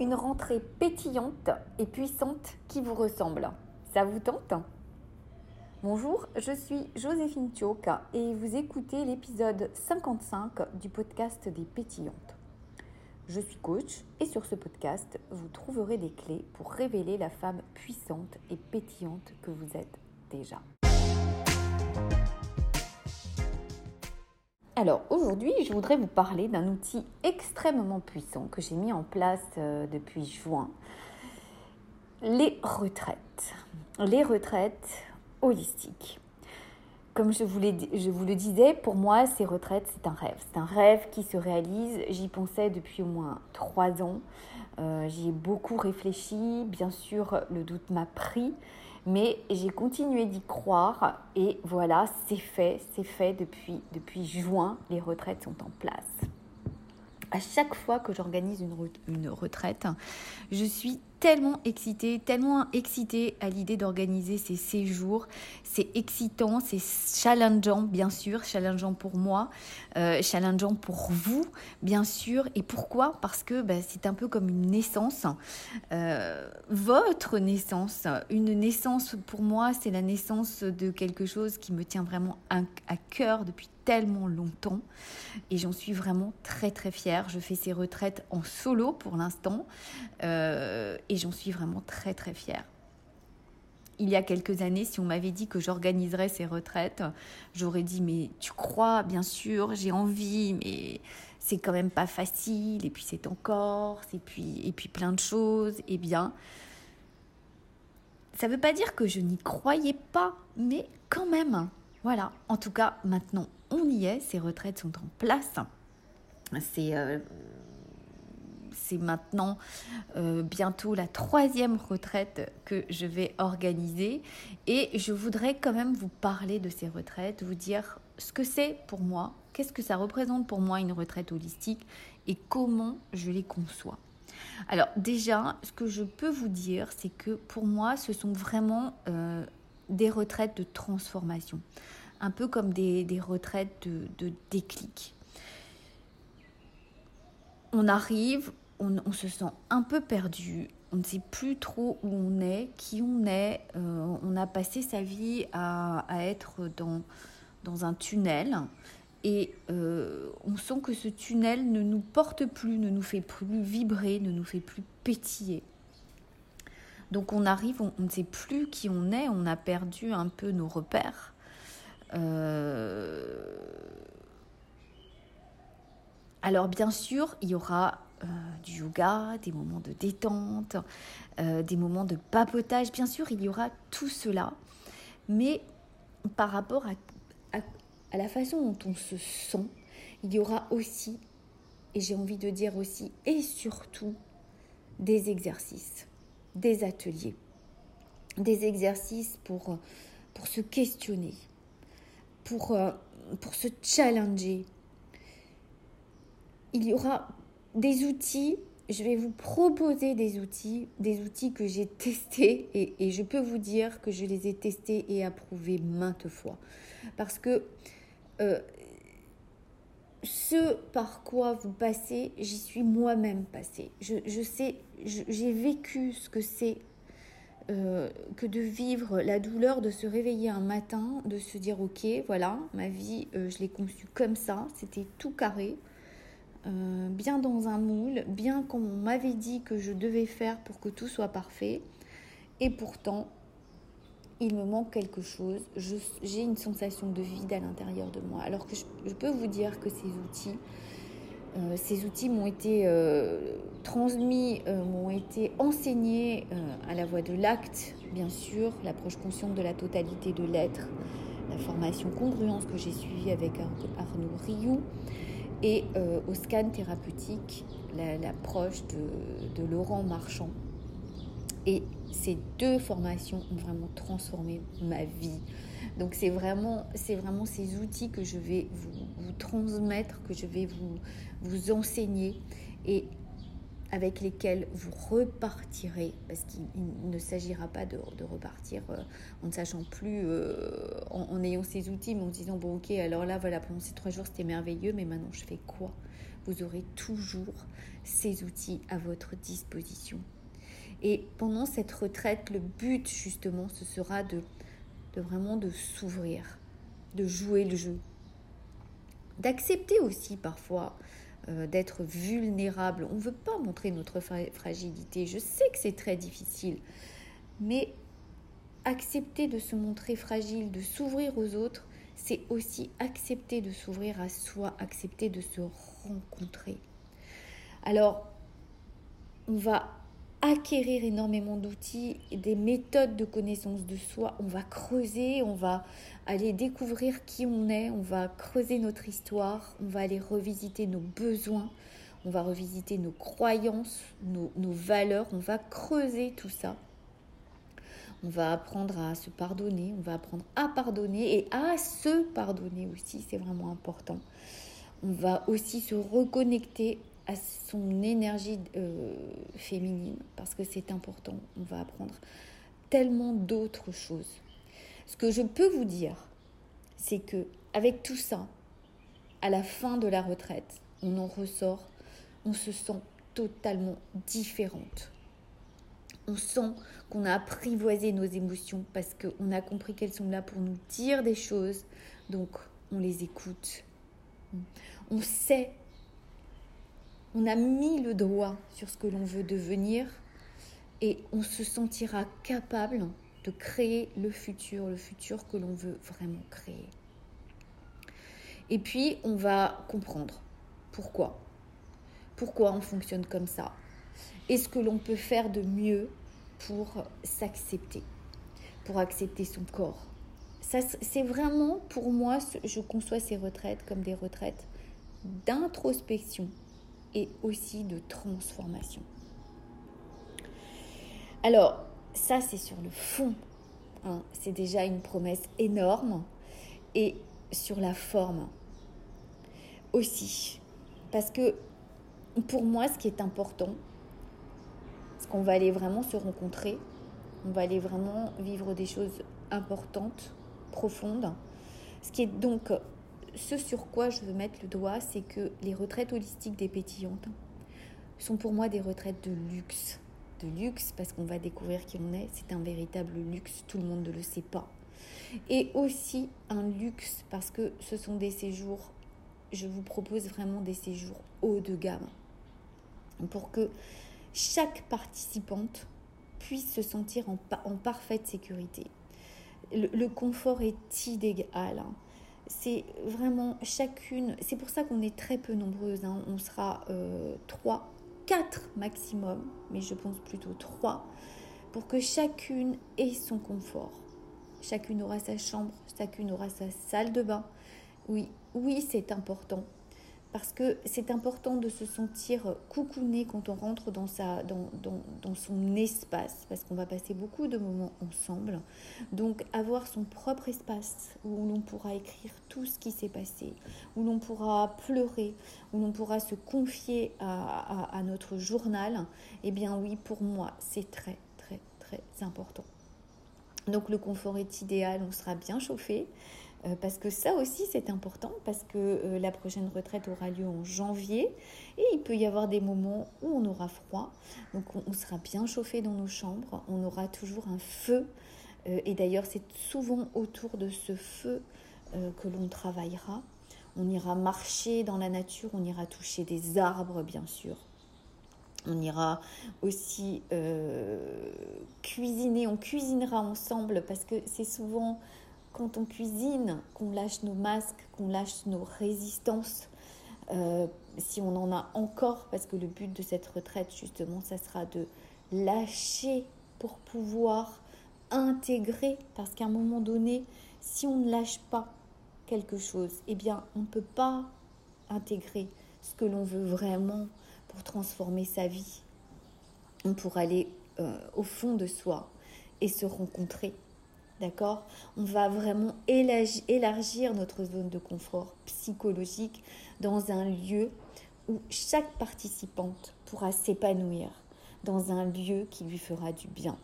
une rentrée pétillante et puissante qui vous ressemble. Ça vous tente? Bonjour, je suis Joséphine Tioka et vous écoutez l'épisode 55 du podcast des pétillantes. Je suis coach et sur ce podcast, vous trouverez des clés pour révéler la femme puissante et pétillante que vous êtes déjà. Alors aujourd'hui, je voudrais vous parler d'un outil extrêmement puissant que j'ai mis en place euh, depuis juin. Les retraites. Les retraites holistiques. Comme je vous, le disais, pour moi, ces retraites, c'est un rêve. C'est un rêve qui se réalise. J'y pensais depuis au moins trois ans. Euh, j'y ai beaucoup réfléchi. Bien sûr, le doute m'a pris. Mais j'ai continué d'y croire et voilà, c'est fait, c'est fait depuis, depuis juin, les retraites sont en place. À chaque fois que j'organise une, une retraite, je suis tellement excitée, tellement excitée à l'idée d'organiser ces séjours. C'est excitant, c'est challengeant, bien sûr, challengeant pour moi, euh, challengeant pour vous, bien sûr. Et pourquoi? Parce que bah, c'est un peu comme une naissance. Euh, votre naissance, une naissance pour moi, c'est la naissance de quelque chose qui me tient vraiment à, cœur depuis tellement longtemps et j'en suis vraiment très très fière. Je fais ces retraites en solo pour l'instant euh, et j'en suis vraiment très très fière. Il y a quelques années, si on m'avait dit que j'organiserais ces retraites, j'aurais dit mais tu crois, bien sûr, j'ai envie, mais c'est quand même pas facile, et puis c'est en Corse, et puis, et puis plein de choses. Eh bien, ça ne veut pas dire que je n'y croyais pas, mais quand même, voilà. En tout cas, maintenant, on y est, ces retraites sont en place. C'est euh, maintenant euh, bientôt la troisième retraite que je vais organiser et je voudrais quand même vous parler de ces retraites, vous dire ce que c'est pour moi, qu'est-ce que ça représente pour moi une retraite holistique et comment je les conçois. Alors déjà, ce que je peux vous dire, c'est que pour moi, ce sont vraiment euh, des retraites de transformation un peu comme des, retraites de, déclic. On arrive, on, se sent un peu perdu, on ne sait plus trop où on est, qui on est. Euh, on a passé sa vie à, être dans, un tunnel et euh, on sent que ce tunnel ne nous porte plus, ne nous fait plus vibrer, ne nous fait plus pétiller. Donc on arrive, on ne sait plus qui on est, on a perdu un peu nos repères. Euh, alors bien sûr, il y aura euh, du yoga, des moments de détente, euh, des moments de papotage. Bien sûr, il y aura tout cela. Mais par rapport à, la façon dont on se sent, il y aura aussi, et j'ai envie de dire aussi, et surtout, des exercices, des ateliers, des exercices pour, se questionner, euh, pour se challenger. Il y aura des outils, je vais vous proposer des outils, des outils que j'ai testés et, je peux vous dire que je les ai testés et approuvés maintes fois. Parce que euh, ce par quoi vous passez, j'y suis moi-même passée. Je sais, j'ai vécu ce que c'est euh, que de vivre la douleur de se réveiller un matin, de se dire ok, voilà, ma vie, euh, je l'ai conçue comme ça, c'était tout carré, euh, bien dans un moule, bien comme on m'avait dit que je devais faire pour que tout soit parfait. Et pourtant, il me manque quelque chose, j'ai une sensation de vide à l'intérieur de moi. Alors que je peux vous dire que ces outils, euh, ces outils m'ont été euh, transmis, m'ont été enseignés à la voix de l'acte, bien sûr, l'approche consciente de la totalité de l'être, la formation congruence que j'ai suivie avec Arnaud Rioux et au scan thérapeutique, l'approche de, Laurent Marchand. Et ces deux formations ont vraiment transformé ma vie. Donc c'est vraiment, vraiment ces outils que je vais vous, transmettre, que je vais vous, vous enseigner et avec lesquels vous repartirez, parce qu'il ne s'agira pas de, repartir euh, en ne sachant plus, euh, en, ayant ces outils, mais en disant, bon ok, alors là, voilà, pendant ces trois jours, c'était merveilleux, mais maintenant, je fais quoi? Vous aurez toujours ces outils à votre disposition. Et pendant cette retraite, le but justement, ce sera de, de vraiment de s'ouvrir, de jouer le jeu, d'accepter aussi parfois euh, d'être vulnérable. On ne veut pas montrer notre fragilité. Je sais que c'est très difficile, mais accepter de se montrer fragile, de s'ouvrir aux autres, c'est aussi accepter de s'ouvrir à soi, accepter de se rencontrer. Alors, on va acquérir énormément d'outils, des méthodes de connaissance de soi. On va creuser, on va aller découvrir qui on est, on va creuser notre histoire, on va aller revisiter nos besoins, on va revisiter nos croyances, nos, nos valeurs, on va creuser tout ça. On va apprendre à se pardonner, on va apprendre à pardonner et à se pardonner aussi, c'est vraiment important. On va aussi se reconnecter à son énergie euh, féminine parce que c'est important. On va apprendre tellement d'autres choses. Ce que je peux vous dire, c'est que avec tout ça, à la fin de la retraite, on en ressort, on se sent totalement différente. On sent qu'on a apprivoisé nos émotions parce qu'on a compris qu'elles sont là pour nous dire des choses, donc on les écoute. On sait on a mis le doigt sur ce que l'on veut devenir et on se sentira capable de créer le futur, le futur que l'on veut vraiment créer. Et puis, on va comprendre pourquoi. Pourquoi on fonctionne comme ça. Et ce que l'on peut faire de mieux pour s'accepter, pour accepter son corps. C'est vraiment, pour moi, je conçois ces retraites comme des retraites d'introspection, et aussi de transformation. Alors, ça c'est sur le fond. Hein. c'est déjà une promesse énorme. Et sur la forme aussi. Parce que pour moi, ce qui est important, c'est qu'on va aller vraiment se rencontrer, on va aller vraiment vivre des choses importantes, profondes. Ce qui est donc ce sur quoi je veux mettre le doigt, c'est que les retraites holistiques des pétillantes sont pour moi des retraites de luxe. De luxe parce qu'on va découvrir qui on est. C'est un véritable luxe, tout le monde ne le sait pas. Et aussi un luxe parce que ce sont des séjours, je vous propose vraiment des séjours haut de gamme. Pour que chaque participante puisse se sentir en, parfaite sécurité. Le, confort est idéal. Hein c'est vraiment chacune, c'est pour ça qu'on est très peu nombreuses, hein. on sera euh, trois, quatre maximum, mais je pense plutôt trois, pour que chacune ait son confort. Chacune aura sa chambre, chacune aura sa salle de bain. Oui, oui, c'est important parce que c'est important de se sentir coucouné quand on rentre dans, sa, dans, dans, son espace, parce qu'on va passer beaucoup de moments ensemble. Donc avoir son propre espace où l'on pourra écrire tout ce qui s'est passé, où l'on pourra pleurer, où l'on pourra se confier à, notre journal, eh bien oui, pour moi, c'est très, très, très important. Donc le confort est idéal, on sera bien chauffé. Euh, parce que ça aussi c'est important, parce que euh, la prochaine retraite aura lieu en janvier et il peut y avoir des moments où on aura froid, donc on, sera bien chauffé dans nos chambres, on aura toujours un feu euh, et d'ailleurs c'est souvent autour de ce feu que l'on travaillera. On ira marcher dans la nature, on ira toucher des arbres bien sûr. On ira aussi cuisiner, on cuisinera ensemble parce que c'est souvent quand on cuisine, qu'on lâche nos masques, qu'on lâche nos résistances, euh, si on en a encore, parce que le but de cette retraite, justement, ça sera de lâcher pour pouvoir intégrer, parce qu'à un moment donné, si on ne lâche pas quelque chose, eh bien, on ne peut pas intégrer ce que l'on veut vraiment pour transformer sa vie, pour aller euh, au fond de soi et se rencontrer. D'accord? On va vraiment élargir notre zone de confort psychologique dans un lieu où chaque participante pourra s'épanouir dans un lieu qui lui fera du bien.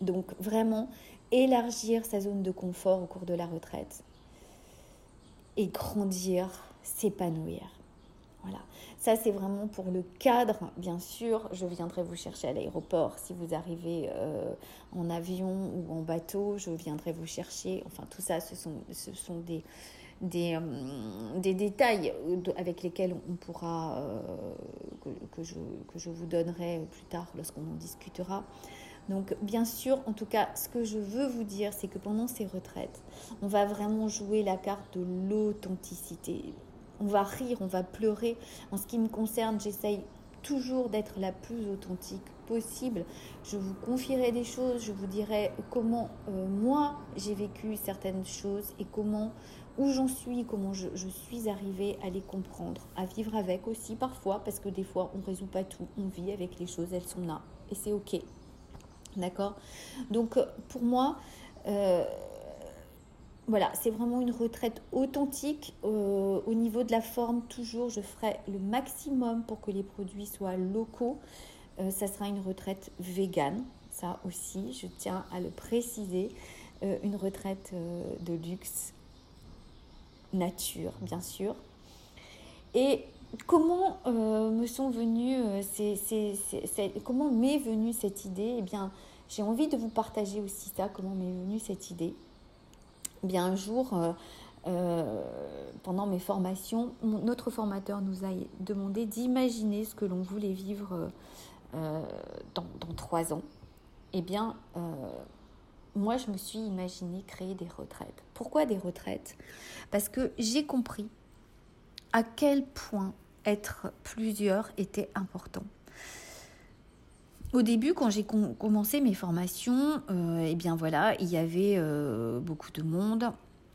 Donc vraiment élargir sa zone de confort au cours de la retraite et grandir, s'épanouir. Voilà. Ça, c'est vraiment pour le cadre, bien sûr. Je viendrai vous chercher à l'aéroport. Si vous arrivez euh, en avion ou en bateau, je viendrai vous chercher. Enfin, tout ça, ce sont, euh, des détails avec lesquels on pourra, euh, que, je, que je vous donnerai plus tard lorsqu'on en discutera. Donc bien sûr, en tout cas, ce que je veux vous dire, c'est que pendant ces retraites, on va vraiment jouer la carte de l'authenticité. On va rire, on va pleurer. En ce qui me concerne, j'essaye toujours d'être la plus authentique possible. Je vous confierai des choses, je vous dirai comment euh, moi j'ai vécu certaines choses et comment, où j'en suis, comment je, suis arrivée à les comprendre, à vivre avec aussi parfois, parce que des fois on ne résout pas tout, on vit avec les choses, elles sont là et c'est ok. D'accord? Donc pour moi, euh, voilà, c'est vraiment une retraite authentique. Euh, au niveau de la forme, toujours, je ferai le maximum pour que les produits soient locaux. Euh, ça sera une retraite végane, ça aussi, je tiens à le préciser. une retraite de luxe, nature, bien sûr. Et comment me sont venues comment m'est venue cette idée? Eh bien, j'ai envie de vous partager aussi ça, comment m'est venue cette idée. Bien, un jour, euh, euh, pendant mes formations, notre formateur nous a demandé d'imaginer ce que l'on voulait vivre euh, dans, dans, trois ans. Eh bien, moi, je me suis imaginé créer des retraites. Pourquoi des retraites? Parce que j'ai compris à quel point être plusieurs était important. Au début, quand j'ai commencé mes formations, euh, eh bien voilà, il y avait euh, beaucoup de monde.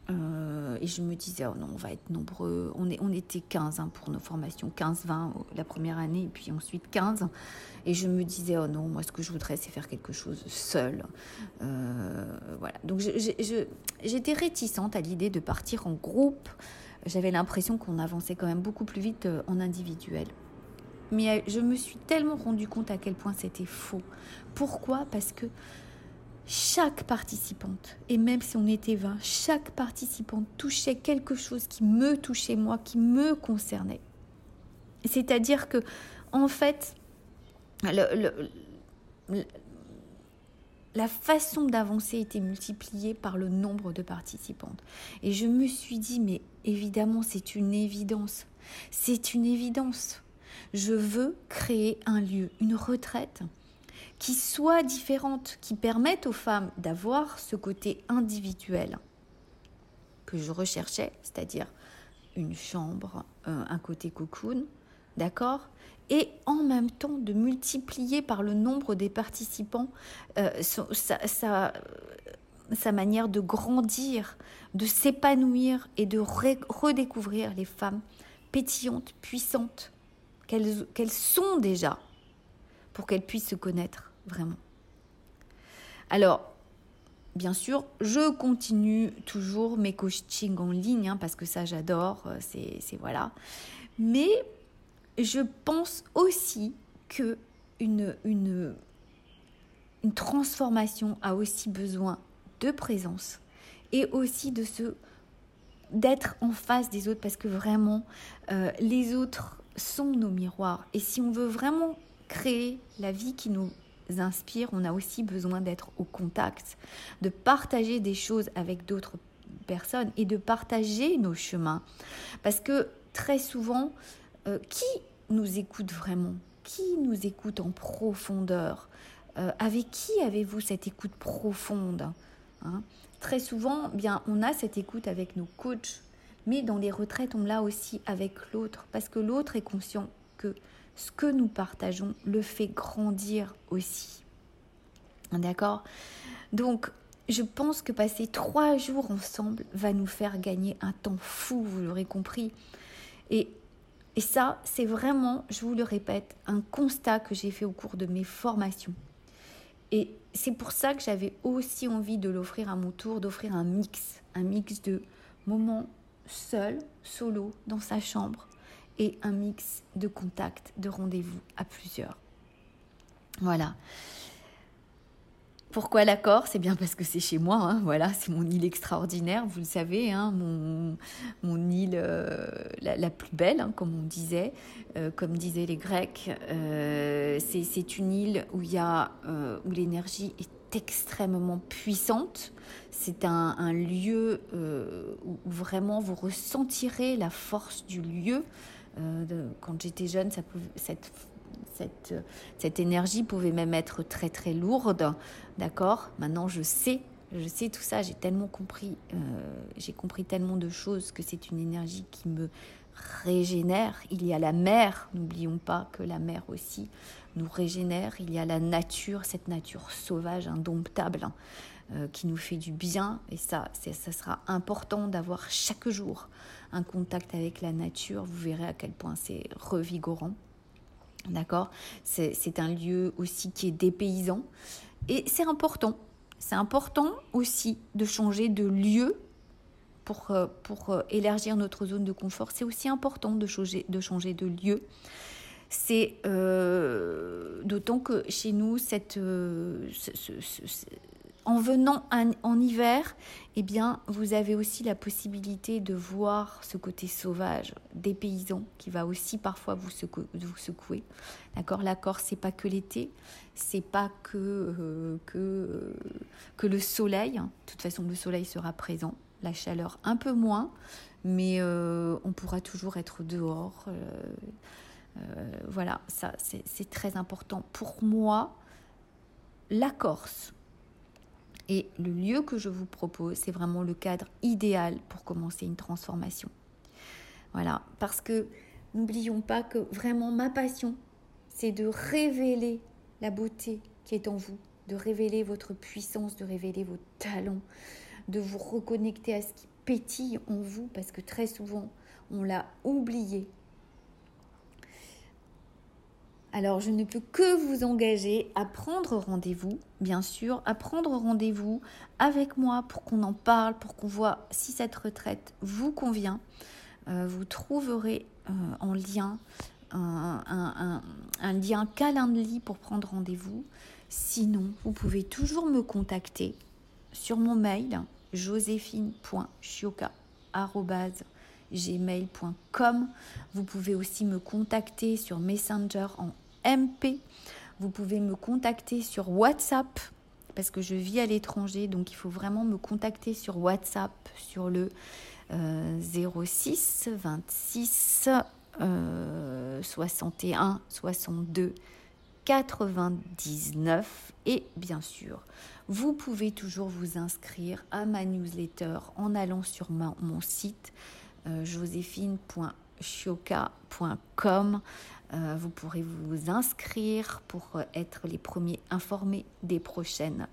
Euh, et je me disais, oh non, on va être nombreux. On, est, on était 15 hein, pour nos formations, 15-20 la première année, et puis ensuite 15. Et je me disais, oh non, moi ce que je voudrais, c'est faire quelque chose seul. voilà. Donc j'étais réticente à l'idée de partir en groupe. J'avais l'impression qu'on avançait quand même beaucoup plus vite en individuel. Mais euh, je me suis tellement rendu compte à quel point c'était faux. Pourquoi? Parce que chaque participante, et même si on était 20, chaque participante touchait quelque chose qui me touchait moi, qui me concernait. C'est-à-dire que, en fait, la façon d'avancer était multipliée par le nombre de participantes. Et je me suis dit, mais évidemment, c'est une évidence. C'est une évidence je veux créer un lieu, une retraite qui soit différente, qui permette aux femmes d'avoir ce côté individuel que je recherchais, c'est-à-dire une chambre, euh, un côté cocoon, d'accord? Et en même temps de multiplier par le nombre des participants euh, sa, sa, manière de grandir, de s'épanouir et de redécouvrir les femmes pétillantes, puissantes, qu'elles sont déjà pour qu'elles puissent se connaître vraiment. Alors, bien sûr, je continue toujours mes coachings en ligne hein, parce que ça j'adore, euh, c'est voilà. Mais je pense aussi que une, transformation a aussi besoin de présence et aussi de se d'être en face des autres parce que vraiment euh, les autres sont nos miroirs. Et si on veut vraiment créer la vie qui nous inspire, on a aussi besoin d'être au contact, de partager des choses avec d'autres personnes et de partager nos chemins. Parce que très souvent, euh, qui nous écoute vraiment? Qui nous écoute en profondeur? Euh, Avec qui avez-vous cette écoute profonde hein? Très souvent, bien, on a cette écoute avec nos coachs, mais dans les retraites, on l'a aussi avec l'autre, parce que l'autre est conscient que ce que nous partageons le fait grandir aussi. D'accord? Donc, je pense que passer trois jours ensemble va nous faire gagner un temps fou, vous l'aurez compris. Et, et ça, c'est vraiment, je vous le répète, un constat que j'ai fait au cours de mes formations. Et c'est pour ça que j'avais aussi envie de l'offrir à mon tour, d'offrir un mix, un mix de moments seul, solo, dans sa chambre, et un mix de contacts, de rendez-vous à plusieurs. Voilà. Pourquoi l'accord? C'est bien parce que c'est chez moi, hein, voilà, c'est mon île extraordinaire, vous le savez, hein, mon, île euh, la, plus belle, hein, comme on disait, euh, comme disaient les Grecs. Euh, c'est une île où où l'énergie est extrêmement puissante. C'est un, lieu où, vraiment vous ressentirez la force du lieu. quand j'étais jeune, cette, cette énergie pouvait même être très très lourde, d'accord? Maintenant je sais, je sais tout ça, j'ai tellement compris, euh, j'ai compris tellement de choses que c'est une énergie qui me régénère. Il y a la mer, n'oublions pas que la mer aussi nous régénère. Il y a la nature, cette nature sauvage, indomptable, hein, euh, qui nous fait du bien. Et ça, ça sera important d'avoir chaque jour un contact avec la nature. Vous verrez à quel point c'est revigorant. D'accord? C'est un lieu aussi qui est dépaysant. Et c'est important. C'est important aussi de changer de lieu pour, euh, euh, élargir notre zone de confort. C'est aussi important de changer de, lieu. C'est euh, d'autant que chez nous, en venant en, hiver, eh bien, vous avez aussi la possibilité de voir ce côté sauvage des paysans qui va aussi parfois vous, secouer. D'accord? La Corse, c'est pas que l'été, c'est pas que, que le soleil. De toute façon, le soleil sera présent, la chaleur un peu moins, mais euh, on pourra toujours être dehors. Euh, voilà, ça, c'est très important. Pour moi, la Corse, et le lieu que je vous propose, c'est vraiment le cadre idéal pour commencer une transformation. Voilà, parce que n'oublions pas que vraiment ma passion, c'est de révéler la beauté qui est en vous, de révéler votre puissance, de révéler vos talents, de vous reconnecter à ce qui pétille en vous, parce que très souvent, on l'a oublié alors, je ne peux que vous engager à prendre rendez-vous, bien sûr, à prendre rendez-vous avec moi pour qu'on en parle, pour qu'on voit si cette retraite vous convient. Euh, vous trouverez euh, en lien un, lien Calendly pour prendre rendez-vous. Sinon, vous pouvez toujours me contacter sur mon mail joséphine.chioka.gmail.com. Vous pouvez aussi me contacter sur Messenger en MP. Vous pouvez me contacter sur WhatsApp parce que je vis à l'étranger, donc il faut vraiment me contacter sur WhatsApp sur le 06 26 61 62 99 et bien sûr vous pouvez toujours vous inscrire à ma newsletter en allant sur mon site euh, joséphine.chioka.com euh, vous pourrez vous inscrire pour être les premiers informés des prochaines,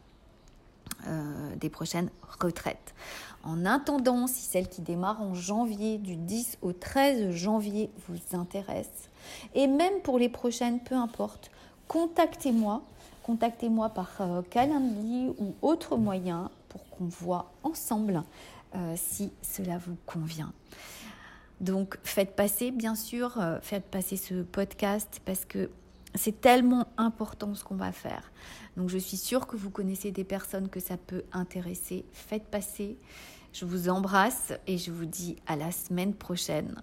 euh, des prochaines retraites. En attendant, si celle qui démarre en janvier, du 10 au 13 janvier, vous intéresse, et même pour les prochaines, peu importe, contactez-moi. Contactez-moi par euh, Calendly ou autre moyen pour qu'on voit ensemble si cela vous convient. Donc faites passer, bien sûr, euh, faites passer ce podcast parce que c'est tellement important ce qu'on va faire. Donc je suis sûre que vous connaissez des personnes que ça peut intéresser. Faites passer. Je vous embrasse et je vous dis à la semaine prochaine